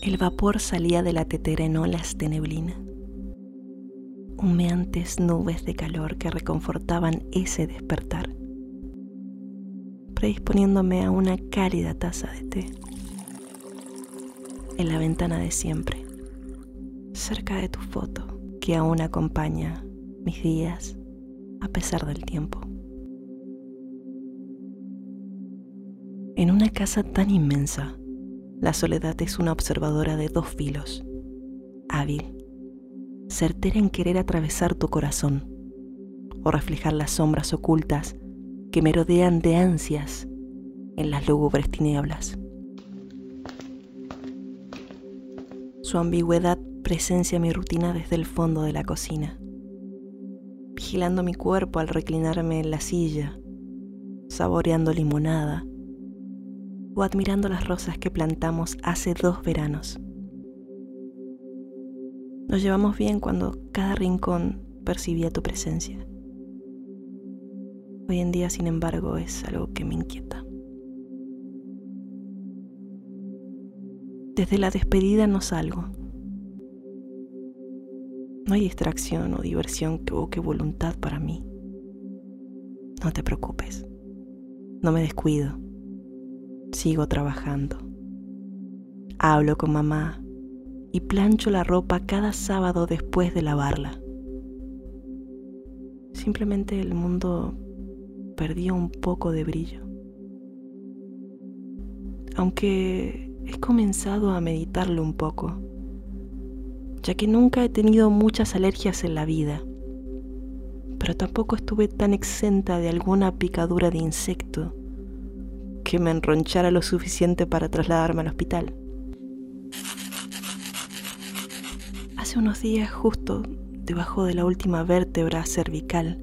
El vapor salía de la tetera en olas de neblina, humeantes nubes de calor que reconfortaban ese despertar, predisponiéndome a una cálida taza de té. En la ventana de siempre, cerca de tu foto que aún acompaña mis días a pesar del tiempo. En una casa tan inmensa, la soledad es una observadora de dos filos, hábil, certera en querer atravesar tu corazón. O reflejar las sombras ocultas que merodean de ansias en las lúgubres tinieblas. Su ambigüedad presencia mi rutina desde el fondo de la cocina, vigilando mi cuerpo al reclinarme en la silla, saboreando limonada o admirando las rosas que plantamos hace dos veranos. Nos llevamos bien cuando cada rincón percibía tu presencia. Hoy en día, sin embargo, es algo que me inquieta. Desde la despedida no salgo. No hay distracción o diversión que evoque voluntad para mí. No te preocupes. No me descuido. Sigo trabajando. Hablo con mamá y plancho la ropa cada sábado después de lavarla. Simplemente el mundo perdió un poco de brillo. Aunque he comenzado a meditarlo un poco, ya que nunca he tenido muchas alergias en la vida, pero tampoco estuve tan exenta de alguna picadura de insecto que me enronchara lo suficiente para trasladarme al hospital. Hace unos días, justo debajo de la última vértebra cervical,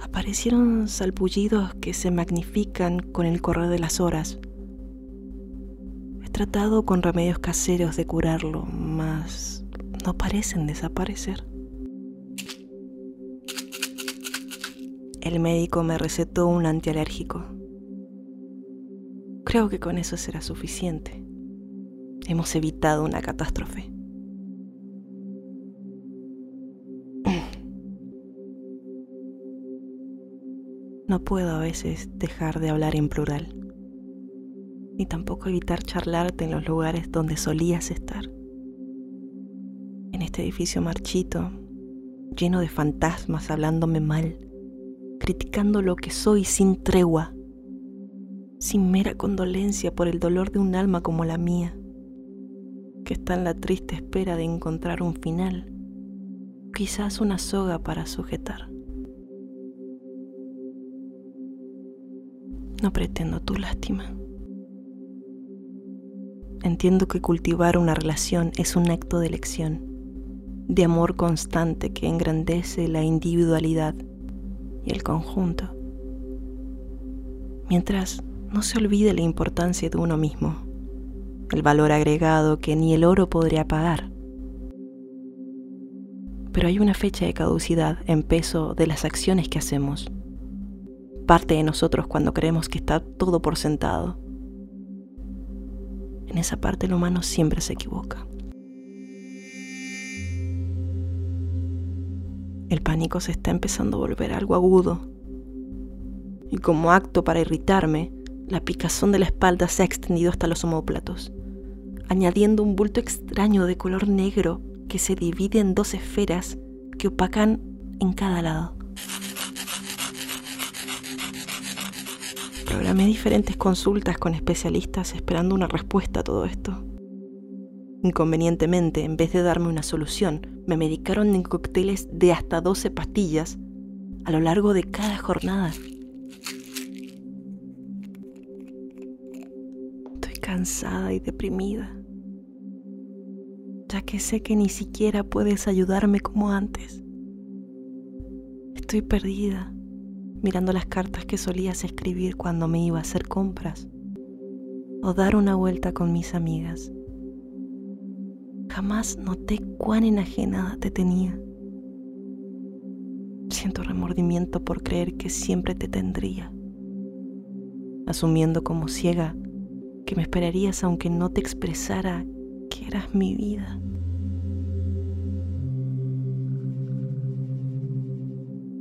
aparecieron salpullidos que se magnifican con el correr de las horas. He tratado con remedios caseros de curarlo, mas no parecen desaparecer. El médico me recetó un antialérgico Creo que con eso será suficiente. Hemos evitado una catástrofe. No puedo a veces dejar de hablar en plural, ni tampoco evitar charlarte en los lugares donde solías estar. En este edificio marchito, lleno de fantasmas hablándome mal, criticando lo que soy sin tregua sin mera condolencia por el dolor de un alma como la mía, que está en la triste espera de encontrar un final, quizás una soga para sujetar. No pretendo tu lástima. Entiendo que cultivar una relación es un acto de elección, de amor constante que engrandece la individualidad y el conjunto. Mientras no se olvide la importancia de uno mismo, el valor agregado que ni el oro podría pagar. Pero hay una fecha de caducidad en peso de las acciones que hacemos. Parte de nosotros cuando creemos que está todo por sentado. En esa parte el humano siempre se equivoca. El pánico se está empezando a volver algo agudo. Y como acto para irritarme, la picazón de la espalda se ha extendido hasta los omóplatos, añadiendo un bulto extraño de color negro que se divide en dos esferas que opacan en cada lado. Programé diferentes consultas con especialistas esperando una respuesta a todo esto. Inconvenientemente, en vez de darme una solución, me medicaron en cócteles de hasta 12 pastillas a lo largo de cada jornada. Cansada y deprimida, ya que sé que ni siquiera puedes ayudarme como antes. Estoy perdida mirando las cartas que solías escribir cuando me iba a hacer compras o dar una vuelta con mis amigas. Jamás noté cuán enajenada te tenía. Siento remordimiento por creer que siempre te tendría, asumiendo como ciega que me esperarías aunque no te expresara que eras mi vida.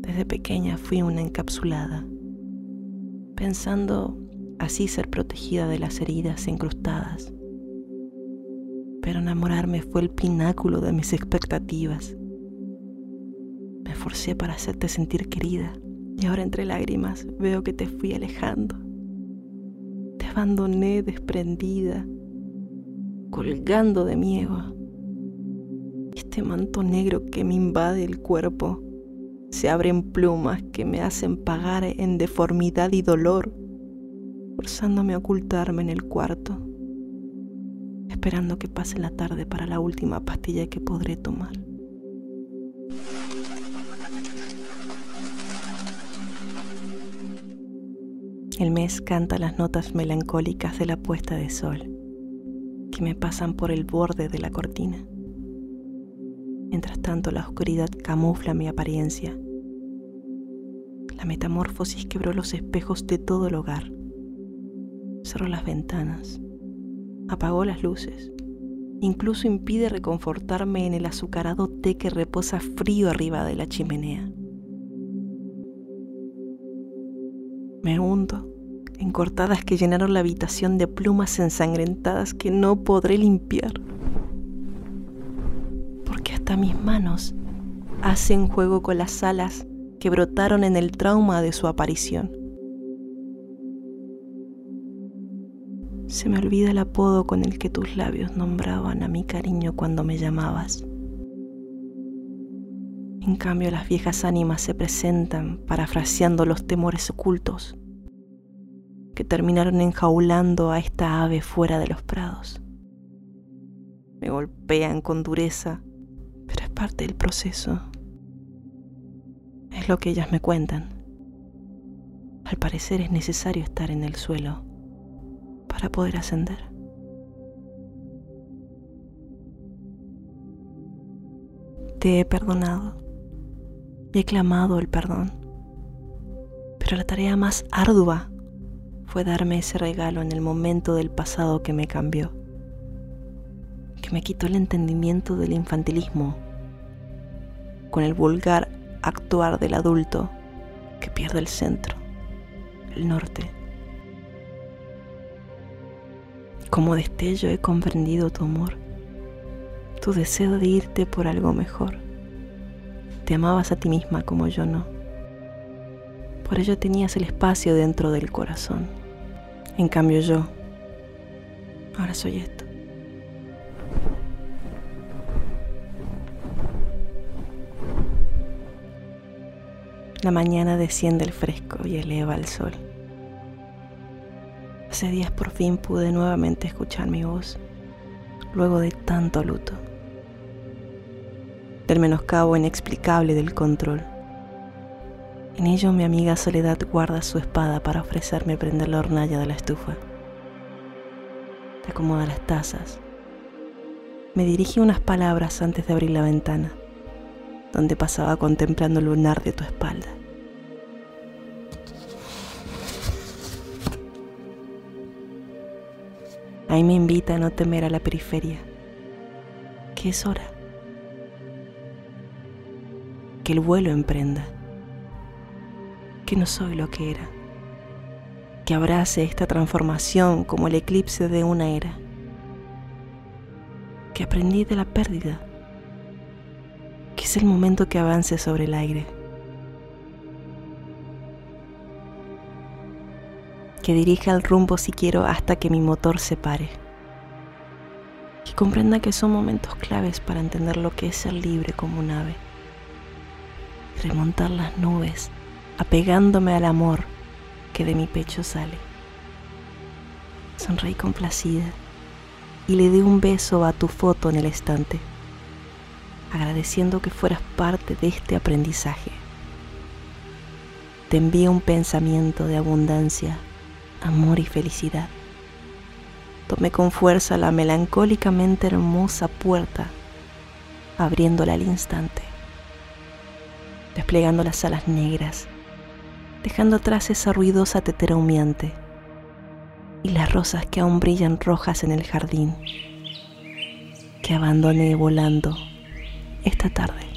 Desde pequeña fui una encapsulada, pensando así ser protegida de las heridas incrustadas. Pero enamorarme fue el pináculo de mis expectativas. Me forcé para hacerte sentir querida y ahora entre lágrimas veo que te fui alejando. Abandoné desprendida, colgando de mi ego. Este manto negro que me invade el cuerpo se abre en plumas que me hacen pagar en deformidad y dolor, forzándome a ocultarme en el cuarto, esperando que pase la tarde para la última pastilla que podré tomar. El mes canta las notas melancólicas de la puesta de sol que me pasan por el borde de la cortina. Mientras tanto la oscuridad camufla mi apariencia. La metamorfosis quebró los espejos de todo el hogar. Cerró las ventanas. Apagó las luces. Incluso impide reconfortarme en el azucarado té que reposa frío arriba de la chimenea. Me hundo en cortadas que llenaron la habitación de plumas ensangrentadas que no podré limpiar. Porque hasta mis manos hacen juego con las alas que brotaron en el trauma de su aparición. Se me olvida el apodo con el que tus labios nombraban a mi cariño cuando me llamabas. En cambio, las viejas ánimas se presentan parafraseando los temores ocultos que terminaron enjaulando a esta ave fuera de los prados. Me golpean con dureza, pero es parte del proceso. Es lo que ellas me cuentan. Al parecer es necesario estar en el suelo para poder ascender. Te he perdonado y he clamado el perdón. Pero la tarea más ardua fue darme ese regalo en el momento del pasado que me cambió, que me quitó el entendimiento del infantilismo, con el vulgar actuar del adulto que pierde el centro, el norte. Como destello he comprendido tu amor, tu deseo de irte por algo mejor te amabas a ti misma como yo no. Por ello tenías el espacio dentro del corazón. En cambio yo, ahora soy esto. La mañana desciende el fresco y eleva el sol. Hace días por fin pude nuevamente escuchar mi voz, luego de tanto luto del menoscabo inexplicable del control. En ello mi amiga Soledad guarda su espada para ofrecerme prender la hornalla de la estufa. Te acomoda las tazas. Me dirige unas palabras antes de abrir la ventana, donde pasaba contemplando el lunar de tu espalda. Ahí me invita a no temer a la periferia, que es hora el vuelo emprenda, que no soy lo que era, que abrace esta transformación como el eclipse de una era, que aprendí de la pérdida, que es el momento que avance sobre el aire, que dirija el rumbo si quiero hasta que mi motor se pare, que comprenda que son momentos claves para entender lo que es ser libre como un ave remontar las nubes, apegándome al amor que de mi pecho sale. Sonreí complacida y le di un beso a tu foto en el estante, agradeciendo que fueras parte de este aprendizaje. Te envío un pensamiento de abundancia, amor y felicidad. Tomé con fuerza la melancólicamente hermosa puerta, abriéndola al instante desplegando las alas negras, dejando atrás esa ruidosa tetera humeante, y las rosas que aún brillan rojas en el jardín que abandoné volando esta tarde.